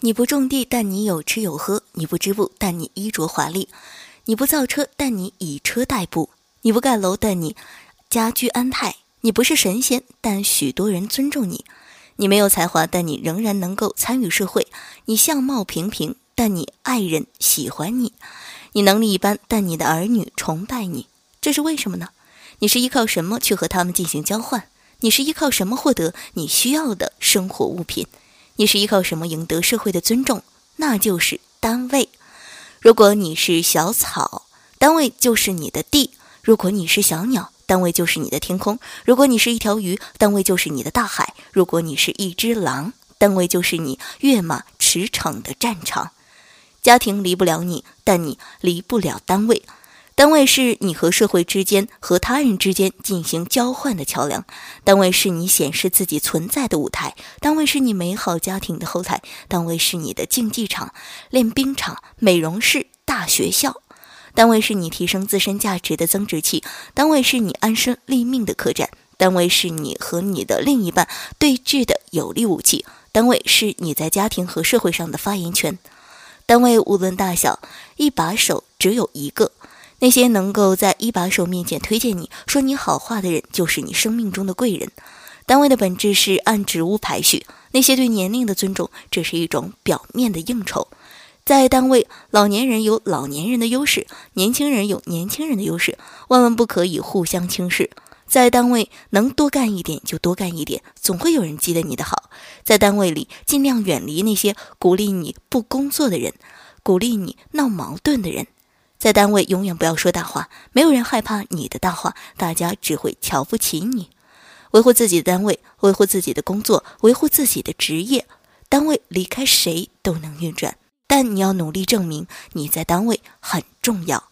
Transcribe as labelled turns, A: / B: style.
A: 你不种地，但你有吃有喝；你不织布，但你衣着华丽；你不造车，但你以车代步；你不盖楼，但你家居安泰；你不是神仙，但许多人尊重你；你没有才华，但你仍然能够参与社会；你相貌平平，但你爱人喜欢你；你能力一般，但你的儿女崇拜你。这是为什么呢？你是依靠什么去和他们进行交换？你是依靠什么获得你需要的生活物品？你是依靠什么赢得社会的尊重？那就是单位。如果你是小草，单位就是你的地；如果你是小鸟，单位就是你的天空；如果你是一条鱼，单位就是你的大海；如果你是一只狼，单位就是你跃马驰骋的战场。家庭离不了你，但你离不了单位。单位是你和社会之间、和他人之间进行交换的桥梁，单位是你显示自己存在的舞台，单位是你美好家庭的后台，单位是你的竞技场、练兵场、美容室、大学校，单位是你提升自身价值的增值器，单位是你安身立命的客栈，单位是你和你的另一半对峙的有力武器，单位是你在家庭和社会上的发言权。单位无论大小，一把手只有一个。那些能够在一把手面前推荐你说你好话的人，就是你生命中的贵人。单位的本质是按职务排序，那些对年龄的尊重，这是一种表面的应酬。在单位，老年人有老年人的优势，年轻人有年轻人的优势，万万不可以互相轻视。在单位，能多干一点就多干一点，总会有人记得你的好。在单位里，尽量远离那些鼓励你不工作的人，鼓励你闹矛盾的人。在单位永远不要说大话，没有人害怕你的大话，大家只会瞧不起你。维护自己的单位，维护自己的工作，维护自己的职业。单位离开谁都能运转，但你要努力证明你在单位很重要。